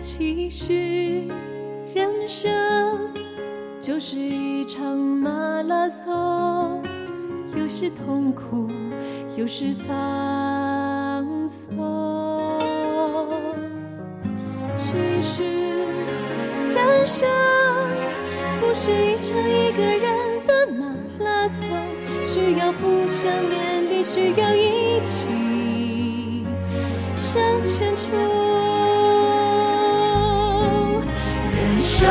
其实人生就是一场马拉松，有时痛苦，有时放松。其实人生不是一场一个人的马拉松，需要互相勉励，需要一起向前冲。人生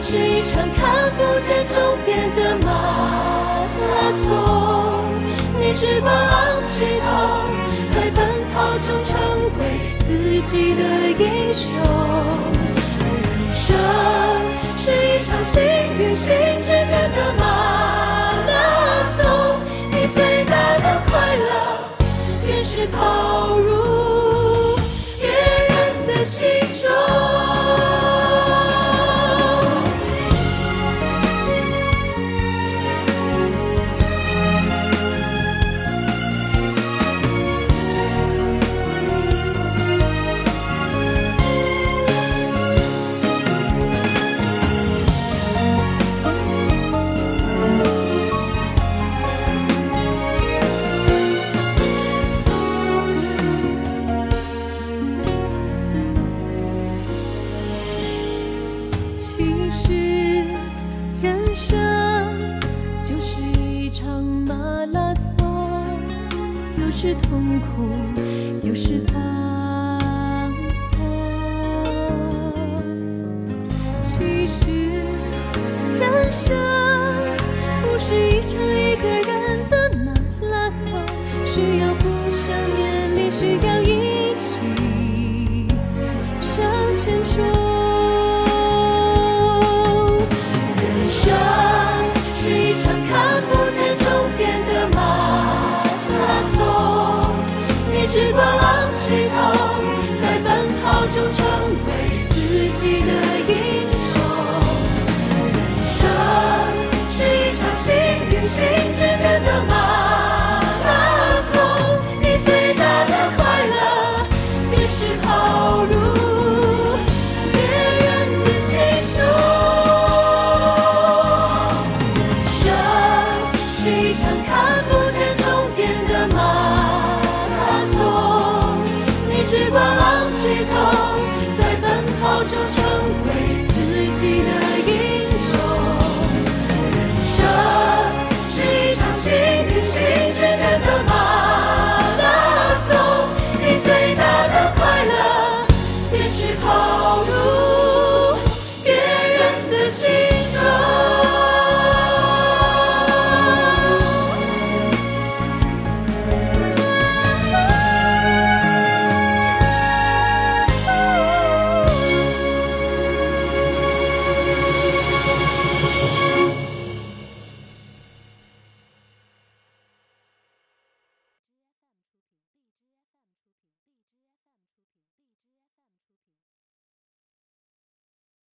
是一场看不见终点的你只管昂起头，在奔跑中成为自己的英雄。人生是一场心与心之间是痛苦，又是放松。其实人生不是一场一个人的马拉松，需要互相勉励，需要一起只管昂起头，在奔跑中成为自己的就成为自己的英雄。人生是一场心与心之间的马拉松，你最大的快乐便是跑入别人的心。